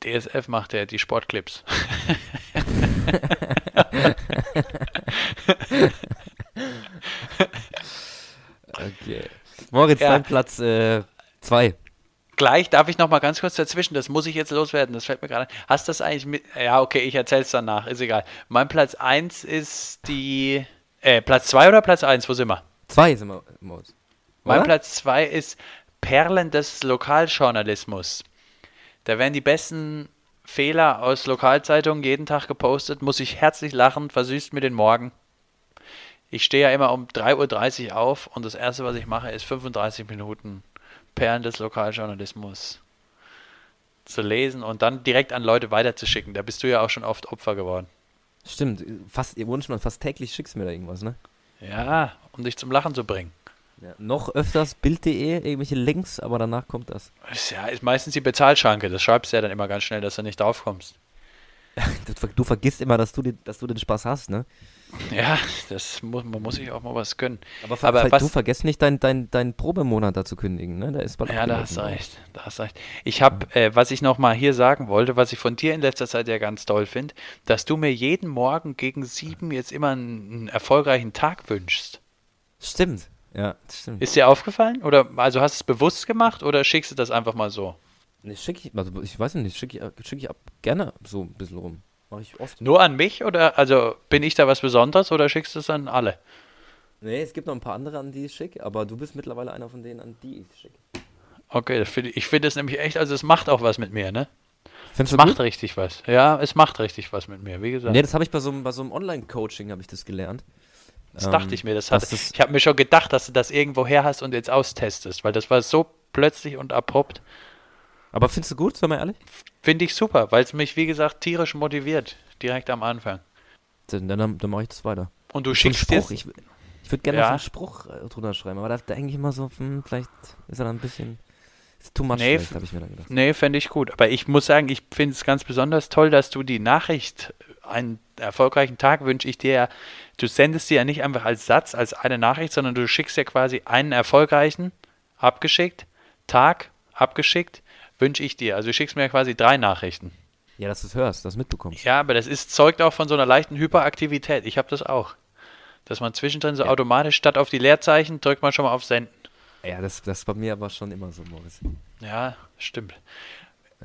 DSF macht ja die Sportclips. (laughs) (laughs) okay. Moritz, ja. dein Platz 2. Äh, Gleich darf ich noch mal ganz kurz dazwischen, das muss ich jetzt loswerden, das fällt mir gerade. Hast du das eigentlich mit? Ja, okay, ich erzähl's danach, ist egal. Mein Platz 1 ist die. Äh, Platz 2 oder Platz 1? Wo sind wir? 2 sind wir, Moritz. Mein Platz 2 ist Perlen des Lokaljournalismus. Da werden die besten Fehler aus Lokalzeitungen jeden Tag gepostet, muss ich herzlich lachen, versüßt mir den Morgen. Ich stehe ja immer um 3.30 Uhr auf und das erste, was ich mache, ist 35 Minuten Perlen des Lokaljournalismus zu lesen und dann direkt an Leute weiterzuschicken. Da bist du ja auch schon oft Opfer geworden. Stimmt, fast, ihr Wunschmann, fast täglich schickst du mir da irgendwas, ne? Ja, um dich zum Lachen zu bringen. Ja, noch öfters Bild.de, irgendwelche Links, aber danach kommt das. Ist ja, ist meistens die Bezahlschranke. Das schreibst du ja dann immer ganz schnell, dass du nicht draufkommst. (laughs) Du vergisst immer, dass du, den, dass du den Spaß hast, ne? Ja, das muss, man muss sich auch mal was gönnen. Aber, Aber was- du vergisst nicht, deinen dein, dein Probemonat da zu kündigen, ne? Da ist bald Ja, da abgelaufen, hast du ne? recht. Da hast du recht. Ich habe, äh, was ich noch mal hier sagen wollte, was ich von dir in letzter Zeit ja ganz toll finde, dass du mir jeden Morgen gegen sieben jetzt immer einen, einen erfolgreichen Tag wünschst. Stimmt. Ja, das stimmt. Ist dir aufgefallen? Oder also hast du es bewusst gemacht oder schickst du das einfach mal so? Nee, schick ich, also ich weiß nicht, schicke ich, schick ich ab, gerne so ein bisschen rum. Mache ich oft. Nur an mich oder also bin ich da was Besonderes oder schickst du es an alle? Nee, es gibt noch ein paar andere, an die ich schicke, aber du bist mittlerweile einer von denen, an die ich schicke. Okay, find ich, ich finde es nämlich echt, also es macht auch was mit mir, ne? Findest Es macht richtig was. Ja, es macht richtig was mit mir, wie gesagt. Nee, das habe ich bei so, einem- bei so einem Online-Coaching, habe ich das gelernt. Das Ähm, dachte ich mir. Das hat, ich habe mir schon gedacht, dass du das irgendwo her hast und jetzt austestest, weil das war so plötzlich und abrupt. Aber findest du gut, sag mal ehrlich? Finde ich super, weil es mich, wie gesagt, tierisch motiviert, direkt am Anfang. Dann, dann, dann mache ich das weiter. Und du So schickst. Spruch, ich, ich würde gerne Ja. so einen Spruch äh, drunter schreiben, aber da denke ich immer so, hm, vielleicht ist er dann ein bisschen, ist too much Nee, habe ich mir dann gedacht. Nee, fände ich gut. Aber ich muss sagen, ich finde es ganz besonders toll, dass du die Nachricht, einen erfolgreichen Tag wünsche ich dir ja, du sendest dir ja nicht einfach als Satz, als eine Nachricht, sondern du schickst ja quasi einen erfolgreichen, abgeschickt, Tag, abgeschickt, wünsche ich dir. Also du schickst mir ja quasi drei Nachrichten. Ja, dass du es hörst, dass du mitbekommst. Ja, aber das ist, zeugt auch von so einer leichten Hyperaktivität. Ich habe das auch. Dass man zwischendrin so Ja. automatisch statt auf die Leerzeichen drückt man schon mal auf Senden. Ja, das, das bei mir aber schon immer so, Moritz. Ja, stimmt.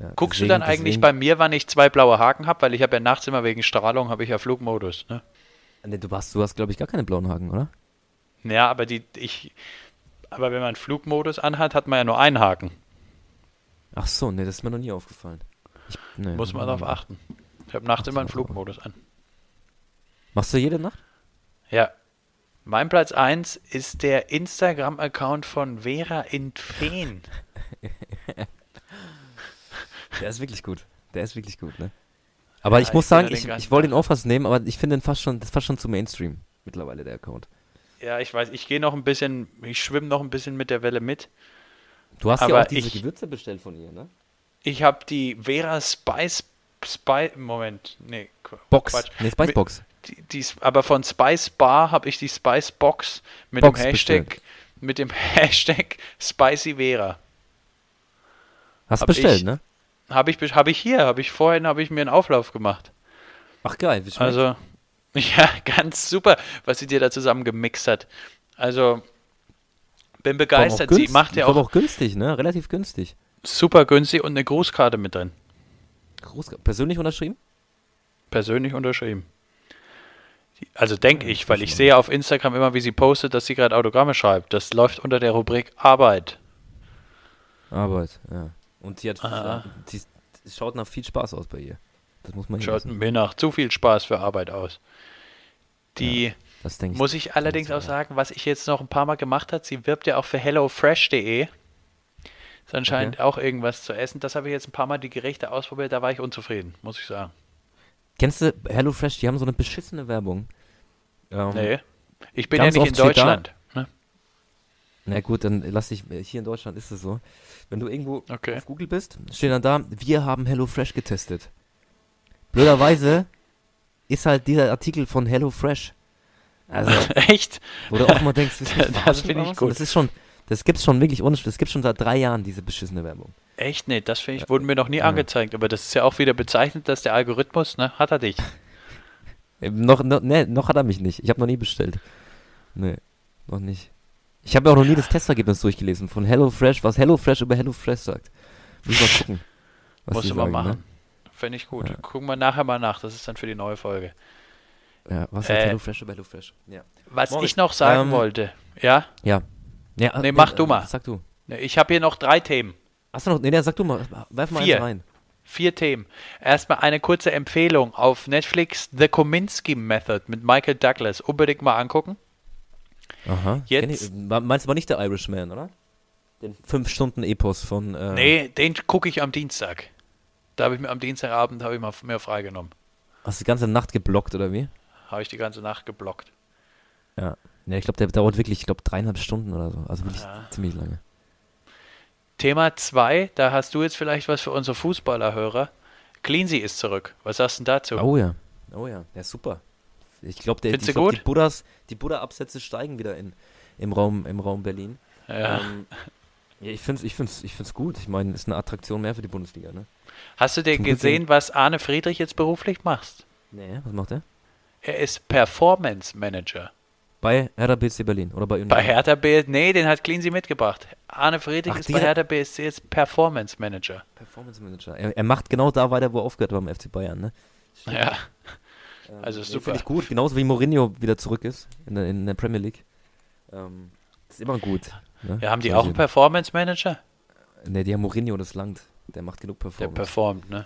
Ja, Guckst deswegen- du dann eigentlich deswegen- bei mir, wann ich zwei blaue Haken habe? Weil ich habe ja nachts immer wegen Strahlung, habe ich ja Flugmodus. Ne? Nee, du hast, du hast glaube ich, gar keine blauen Haken, oder? Ja, aber die, ich, aber wenn man Flugmodus anhat, hat man ja nur einen Haken. Ach so, nee, das ist mir noch nie aufgefallen. Ich, nee, Muss man darauf achten. Ich habe nachts immer einen Flugmodus an. Machst du jede Nacht? Ja. Mein Platz 1 ist der Instagram-Account von Vera Intfen. (laughs) Der ist wirklich gut. Der ist wirklich gut, ne? Aber Ja, ich muss ich sagen, den ich, ich wollte ihn Tag. auch fast nehmen, aber ich finde den fast schon, das ist fast schon zu Mainstream mittlerweile, der Account. Ja, ich weiß, ich gehe noch ein bisschen, ich schwimme noch ein bisschen mit der Welle mit. Du hast ja auch diese ich- Gewürze bestellt von ihr, ne? Ich habe die Vera Spice, Spice, Moment, nee, Box. Quatsch. Nee, Spicebox. Die, die, aber von Spice Bar habe ich die Spice Box mit Box dem Hashtag, mit dem (laughs) Hashtag Spicy Vera. Hast du hab bestellt, ich- ne? Habe ich, habe ich hier, habe ich vorhin, habe ich mir einen Auflauf gemacht. Ach geil, wie schmeckt? Also, (laughs) ja, ganz super, was sie dir da zusammen gemixt hat. Also, bin begeistert. Sie macht ja auch auch günstig, ne? Relativ günstig. super günstig und eine Grußkarte mit drin. Groß, persönlich unterschrieben? Persönlich unterschrieben. Also denke ich, weil ich sehe auf Instagram immer, wie sie postet, dass sie gerade Autogramme schreibt. Das läuft unter der Rubrik Arbeit. Arbeit, ja. Und die hat, Aha. die, die schaut nach viel Spaß aus bei ihr. Das muss man Schaut mir nach zu viel Spaß für Arbeit aus. Die Das denke ich. muss ich allerdings auch ja. sagen, was ich jetzt noch ein paar Mal gemacht hat, sie wirbt ja auch für hellofresh.de. Ist anscheinend auch irgendwas zu essen. Das habe ich jetzt ein paar Mal die Gerichte ausprobiert, da war ich unzufrieden, muss ich sagen. Kennst du HelloFresh? Die haben so eine beschissene Werbung. Ähm, Nee. Ich bin ja nicht in da- Deutschland. Ne? Na gut, dann lass dich, hier in Deutschland ist es so. Wenn du irgendwo Okay. auf Google bist, steht dann da, wir haben HelloFresh getestet. Blöderweise ist halt dieser Artikel von HelloFresh. Also, (laughs) Echt? wo du auch mal denkst, (laughs) das, Das finde ich gut. Das ist schon, das gibt's schon wirklich ohne, das gibt schon seit drei Jahren, diese beschissene Werbung. Echt? Nee, das finde ich, wurde mir noch nie Ja. angezeigt. Aber das ist ja auch wieder bezeichnet, dass der Algorithmus, ne, hat er dich. Äh, Noch, noch, nee, noch hat er mich nicht. Ich habe noch nie bestellt. Nee, noch nicht. Ich habe auch noch nie das Testergebnis durchgelesen von HelloFresh, was HelloFresh über HelloFresh sagt. Muss mal gucken. was Musst du mal sagen, machen. Ne? Finde ich gut. Ja. Gucken wir nachher mal nach. Das ist dann für die neue Folge. Ja, was sagt Äh, HelloFresh über HelloFresh? Ja. Was Moritz, ich noch sagen ähm, wollte, ja? Ja. ja Nee, mach äh, du mal. Sag du. Ne, Ich habe hier noch drei Themen. Hast du noch, nee, nee, sag du mal, werf mal Vier. rein. Vier Themen. Erstmal eine kurze Empfehlung auf Netflix: The Kominsky Method mit Michael Douglas. Unbedingt mal angucken. Aha. Jetzt- ich. Meinst du aber nicht der Irishman, oder? Den 5-Stunden-Epos von. Äh, Nee, den gucke ich am Dienstag. Da habe ich mir am Dienstagabend habe ich mal mehr freigenommen. Hast du die ganze Nacht geblockt, oder wie? Habe ich die ganze Nacht geblockt. Ja. Ja, ich glaube, der dauert wirklich, ich glaube, dreieinhalb Stunden oder so. Also wirklich Ja. ziemlich lange. Thema 2, da hast du jetzt vielleicht was für unsere Fußballerhörer. Cleansy ist zurück. Was sagst du denn dazu? Oh ja. Oh ja, ist super. Ich glaube, der ich glaub, die Buddhas, die Buddha-Absätze steigen wieder in, im, Raum, im Raum Berlin. Ja. Ähm, ja, ich finde es ich find's, ich find's gut. Ich meine, ist eine Attraktion mehr für die Bundesliga, ne? Hast du Glück gesehen, was Arne Friedrich jetzt beruflich macht? Nee, was macht er? Er ist Performance Manager. Bei Hertha BSC Berlin oder bei Union? Bei Hertha BSC, nee, den hat Cleansy mitgebracht. Arne Friedrich Ach, ist bei Hertha BSC jetzt Performance Manager. Performance Manager. Er, er macht genau da weiter, wo er aufgehört hat beim FC Bayern, ne? Ja, Ähm, Also super. Finde ich gut, genauso wie Mourinho wieder zurück ist in der, in der Premier League. Ähm, ist immer gut. Ne? ja haben die auch einen Performance Manager? Ne, die haben Mourinho, das langt. Der macht genug Der Performance. performt, ne?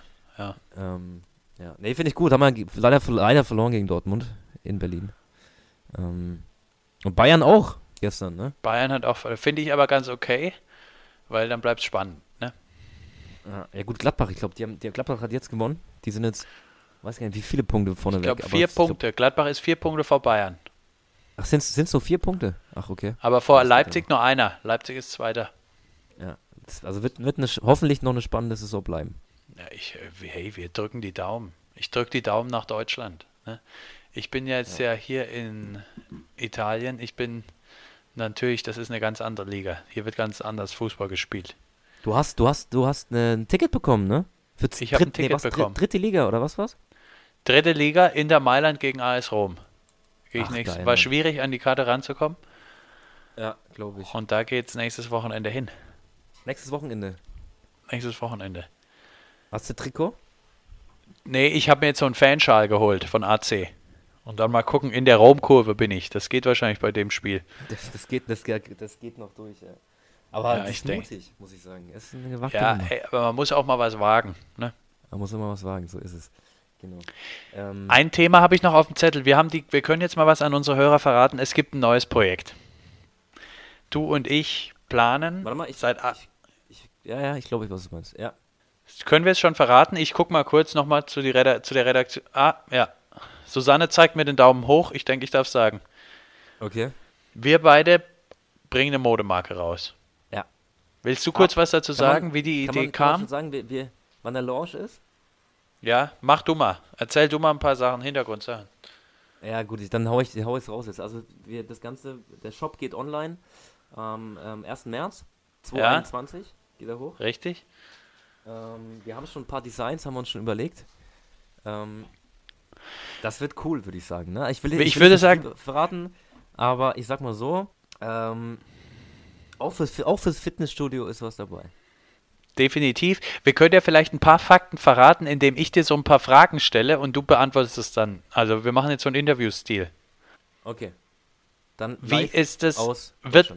ähm, ja. Nee, finde ich gut. Haben wir leider, leider verloren gegen Dortmund in Berlin. Ähm, und Bayern auch gestern, ne? Bayern hat auch, finde ich aber ganz okay, weil dann bleibt es spannend, ne? Ja, ja gut, Gladbach, ich glaube, die haben, die Gladbach hat jetzt gewonnen. Die sind jetzt, weiß gar nicht, wie viele Punkte vorne Ich weg. glaube aber vier ich glaub- Punkte. Gladbach ist vier Punkte vor Bayern. Ach, sind es nur vier Punkte? Ach, okay. Aber vor Leipzig nur einer. Leipzig ist Zweiter. Ja. Also wird, wird eine, hoffentlich noch eine spannende Saison bleiben. Ja, ich, äh, hey, wir drücken die Daumen. Ich drücke die Daumen nach Deutschland. Ne? Ich bin ja jetzt ja. hier in Italien. Ich bin natürlich, das ist eine ganz andere Liga. Hier wird ganz anders Fußball gespielt. Du hast, du hast, du hast ein Ticket bekommen, ne? Für Ich hab ein Ticket was, dr- bekommen. dritte Liga oder was war's? Dritte Liga, Inter Mailand gegen AS Rom. Gehe ich nächstes, war schwierig, an die Karte ranzukommen. Ja, glaube ich. Und da geht es nächstes Wochenende hin. Nächstes Wochenende. Nächstes Wochenende. Hast du Trikot? Nee, ich habe mir jetzt so einen Fanschal geholt von AC. Und dann mal gucken, in der Raumkurve bin ich. Das geht wahrscheinlich bei dem Spiel. Das, das, geht, das, geht- das geht noch durch, ja. Aber Ja, das ich ist denk- mutig, muss ich sagen. Ja, ey, aber man muss auch mal was wagen. Ne? Man muss immer was wagen, so ist es. Genau. Ähm, Ein Thema habe ich noch auf dem Zettel. Wir, haben die, wir können jetzt mal was an unsere Hörer verraten. Es gibt ein neues Projekt. Du und ich planen warte mal, ich, seit. ich, ich, Ja, ja, ich glaube, ich weiß, was du meinst. Ja. Können wir es schon verraten? Ich gucke mal kurz nochmal zu, die Reda zu der Redaktion. Ah, ja. Susanne zeigt mir den Daumen hoch. Ich denke, ich darf sagen. Okay. Wir beide bringen eine Modemarke raus. Ja. Willst du kurz was dazu Kann man- sagen, wie die Idee man, kann man kam? schon sagen, wie, wie, wann der Launch ist? Ja, mach du mal. Erzähl du mal ein paar Sachen, Hintergrundsachen. Ja, gut, ich, dann hau ich hau ich's raus jetzt. Also, wir, das Ganze, der Shop geht online am ähm, 1. März 2021. Geht er hoch. Richtig? Ähm, wir haben schon ein paar Designs, haben wir uns schon überlegt. Ähm, das wird cool, würde ich sagen. Ne? Ich, will, Ich will würde nicht sagen- verraten, aber ich sag mal so, ähm, auch, fürs, auch fürs Fitnessstudio ist was dabei. Definitiv. Wir können ja vielleicht ein paar Fakten verraten, indem ich dir so ein paar Fragen stelle und du beantwortest es dann. Also wir machen jetzt so einen Interviewstil. Okay. Dann Wie ist es? aus Wird,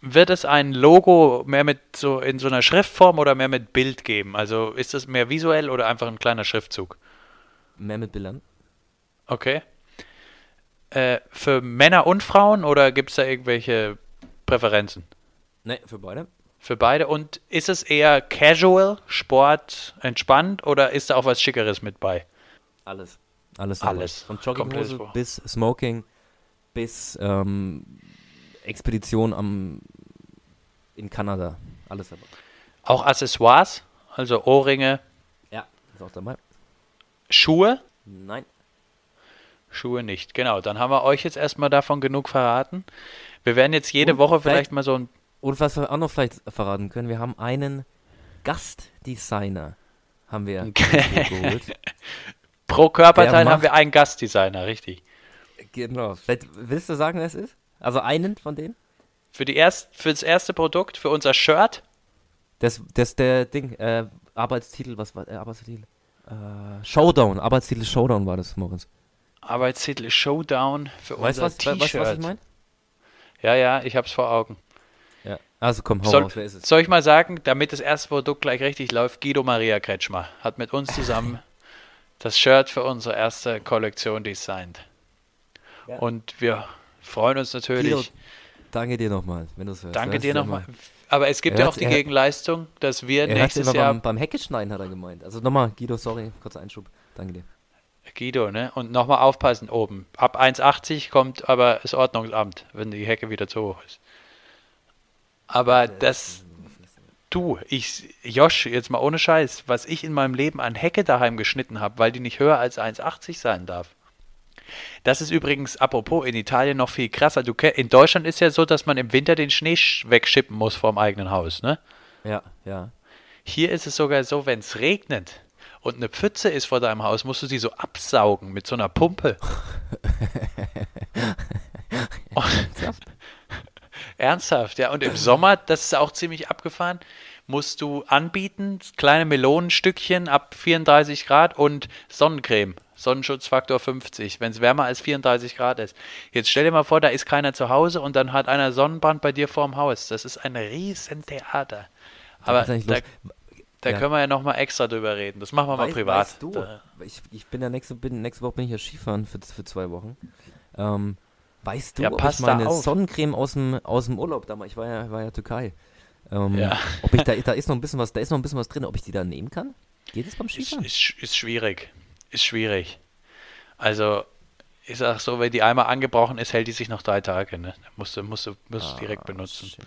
wird es ein Logo mehr mit so in so einer Schriftform oder mehr mit Bild geben? Also ist es mehr visuell oder einfach ein kleiner Schriftzug? mehr mit Bildern? Okay. Äh, für Männer und Frauen oder gibt es da irgendwelche Präferenzen? Ne, für beide. Für beide. Und ist es eher casual, Sport, entspannt oder ist da auch was Schickeres mit bei? Alles. Alles. Alles. Von Jogginghose bis Smoking bis ähm, Expedition am in Kanada. Alles dabei. Auch Accessoires, also Ohrringe, Ja, ist auch dabei. Schuhe? Nein. Schuhe nicht. Genau, dann haben wir euch jetzt erstmal davon genug verraten. Wir werden jetzt jede Und Woche vielleicht- vielleicht mal so ein. Und was wir auch noch vielleicht verraten können, wir haben einen Gastdesigner haben wir geholt. (laughs) Pro Körperteil haben wir einen Gastdesigner, richtig. Genau. Vielleicht willst du sagen, wer es ist? Also einen von denen? Für, die erst, für das erste Produkt, für unser Shirt, Das, das der Ding, äh, Arbeitstitel, was war der Arbeitstitel? Äh, Showdown, Arbeitstitel Showdown war das, Moritz. Arbeitstitel Showdown für Weißt unser we- weißt, du, was ich T-Shirt. meine? Ja, ja, ich hab's vor Augen. Also komm, hau Soll, raus, wer ist es? soll ich mal sagen, damit das erste Produkt gleich richtig läuft, Guido Maria Kretschmer hat mit uns zusammen (laughs) das Shirt für unsere erste Kollektion designt. Ja. Und wir freuen uns natürlich. Guido, danke dir nochmal, wenn du es hörst. Danke dir nochmal. Aber es gibt Er ja auch die er- Gegenleistung, dass wir Er nächstes immer Jahr. beim, beim Heckeschneiden, hat er gemeint. Also nochmal, Guido, sorry, kurzer Einschub. Danke dir. Guido, ne? Und nochmal aufpassen oben. Ab 1,80 kommt aber das Ordnungsamt, wenn die Hecke wieder zu hoch ist. Aber das, du, ich, Josh, jetzt mal ohne Scheiß, was ich in meinem Leben an Hecke daheim geschnitten habe, weil die nicht höher als 1,80 sein darf. Das ist übrigens, apropos, in Italien noch viel krasser. Du, in Deutschland ist ja so, dass man im Winter den Schnee wegschippen muss vorm eigenen Haus, ne? Ja, ja. Hier ist es sogar so, wenn es regnet und eine Pfütze ist vor deinem Haus, musst du sie so absaugen mit so einer Pumpe. (laughs) Ernsthaft? Ernsthaft, ja. Und im Sommer, das ist auch ziemlich abgefahren, musst du anbieten, kleine Melonenstückchen ab 34 Grad und Sonnencreme. Sonnenschutzfaktor 50, wenn es wärmer als 34 Grad ist. Jetzt stell dir mal vor, da ist keiner zu Hause und dann hat einer Sonnenbrand bei dir vorm Haus. Das ist ein Riesentheater. Aber da, da ja. können wir ja nochmal extra drüber reden. Das machen wir Weiß, mal privat. Weißt du, ich, ich bin ja nächste, bin, nächste Woche bin ich ja Skifahren für, für zwei Wochen. Ähm, weißt du, ja, ob ich meine Sonnencreme aus dem, aus dem Urlaub damals, ich war ja, war ja Türkei, ähm, ja. ob ich da, da ist noch ein bisschen was, da ist noch ein bisschen was drin, ob ich die da nehmen kann? Geht es beim Skifahren? Ist, ist, ist schwierig ist schwierig. Also, ich sag so, wenn die einmal angebrochen ist, hält die sich noch drei Tage. Ne? Musst du, musst du, musst ah, direkt benutzen. Shit.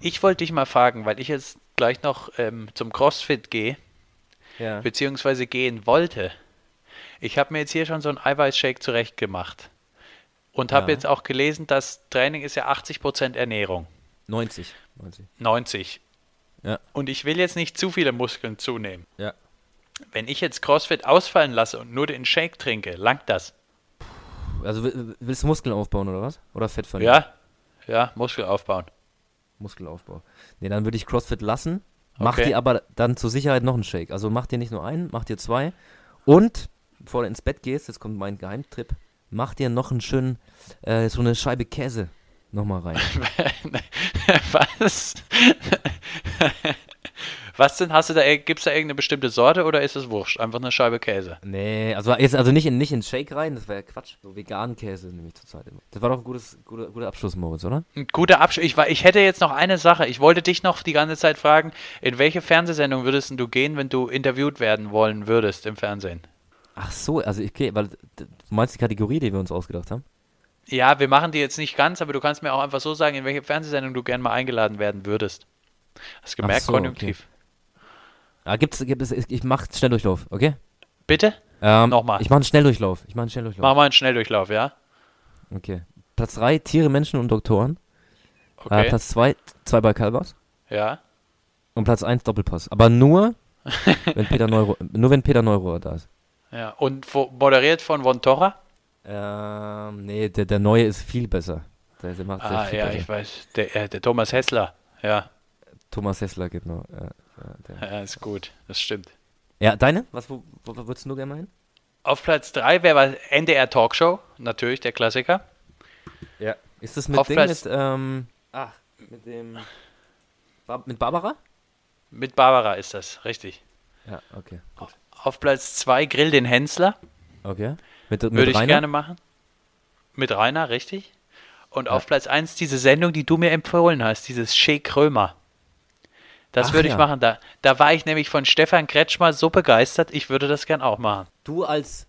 Ich wollte dich mal fragen, weil ich jetzt gleich noch ähm, zum CrossFit gehe, ja. beziehungsweise gehen wollte. Ich habe mir jetzt hier schon so einen Eiweißshake zurecht gemacht. Und habe ja. jetzt auch gelesen, dass Training ist ja 80% Ernährung. 90. 90. 90. Ja. Und ich will jetzt nicht zu viele Muskeln zunehmen. Ja. Wenn ich jetzt CrossFit ausfallen lasse und nur den Shake trinke, langt das? Also willst du Muskeln aufbauen oder was? Oder Fett verlieren? Ja, ja, Muskel aufbauen. Muskelaufbau. Nee, dann würde ich CrossFit lassen. Mach okay. dir aber dann zur Sicherheit noch einen Shake. Also mach dir nicht nur einen, mach dir zwei. Und bevor du ins Bett gehst, jetzt kommt mein Geheimtrip, mach dir noch einen schönen, äh, so eine Scheibe Käse nochmal rein. (laughs) Was? Was denn? Hast du da, gibt es da irgendeine bestimmte Sorte oder ist es wurscht? Einfach eine Scheibe Käse? Nee, also jetzt also nicht in, nicht in Shake rein, das wäre ja Quatsch. So veganen Käse nämlich zurzeit immer. Das war doch ein gutes, guter, guter Abschluss, Moritz, oder? Ein guter Abschluss. Ich, ich hätte jetzt noch eine Sache. Ich wollte dich noch die ganze Zeit fragen, in welche Fernsehsendung würdest du gehen, wenn du interviewt werden wollen würdest im Fernsehen? Ach so, also ich gehe, weil du meinst die Kategorie, die wir uns ausgedacht haben? Ja, wir machen die jetzt nicht ganz, aber du kannst mir auch einfach so sagen, in welche Fernsehsendung du gerne mal eingeladen werden würdest. Hast du gemerkt, so, Konjunktiv. Okay. Ah, gibt's, gibt's, ich mach Schnelldurchlauf, okay? Bitte? Ähm, Nochmal. Ich mach einen Schnelldurchlauf. Ich mach einen Schnelldurchlauf. Mach mal einen Schnelldurchlauf, ja? Okay. Platz 3, Tiere, Menschen und Doktoren. Okay. Äh, Platz 2, zwei bei Calvas. Ja. Und Platz 1, Doppelpass. Aber nur, (laughs) wenn Peter Neuro, nur wenn Peter Neurohr da ist. Ja, und moderiert von Von Torra? Ähm, nee, der, der neue ist viel besser. Der, der macht ah, ja, besser. ich weiß. Der, äh, der Thomas Hessler, ja. Thomas Hessler, genau. Ja. Ja, ist gut, das stimmt. Ja, deine? Was, wo, wo würdest du gerne mal hin? Auf Platz 3 wäre NDR Talkshow, natürlich der Klassiker. Ja. Ist das mit Auf Ding Platz mit, ähm, ach, mit dem, mit Barbara? Mit Barbara ist das, richtig. Ja, okay, gut. Auf Platz 2 Grill den Hensler. Okay. Mit, mit Würde ich Rainer? gerne machen. Mit Rainer, richtig. Und ja. auf Platz 1 diese Sendung, die du mir empfohlen hast, dieses Shea Krömer. Das Ach, würde ich ja. machen. Da, da war ich nämlich von Stefan Kretschmer so begeistert, ich würde das gern auch machen. Du als.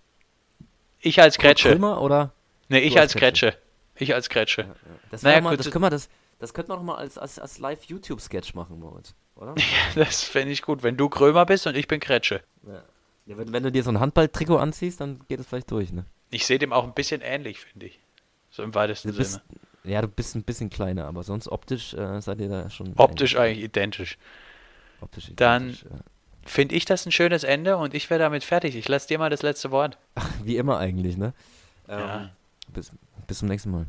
Ich als Kretsche. Krömer oder? Nee, ich als Kretsche. Ich als Kretsche. Ja, ja. Das, naja, mal, das können wir das, das könnte man doch mal als, als, als Live-YouTube-Sketch machen, Moritz, oder? (laughs) Ja, das fände ich gut, wenn du Krömer bist und ich bin Kretsche. Ja. Ja wenn, wenn du dir so ein Handball-Trikot anziehst, dann geht es vielleicht durch, ne? Ich sehe dem auch ein bisschen ähnlich, finde ich. So im weitesten bist, Sinne. Ja, du bist ein bisschen kleiner, aber sonst optisch äh, seid ihr da schon. Optisch eigentlich, identisch. Optisch Dann ja. finde ich das ein schönes Ende und ich wäre damit fertig. Ich lasse dir mal das letzte Wort. Ach, (laughs) wie immer eigentlich, ne? Ähm, ja. bis, bis zum nächsten Mal.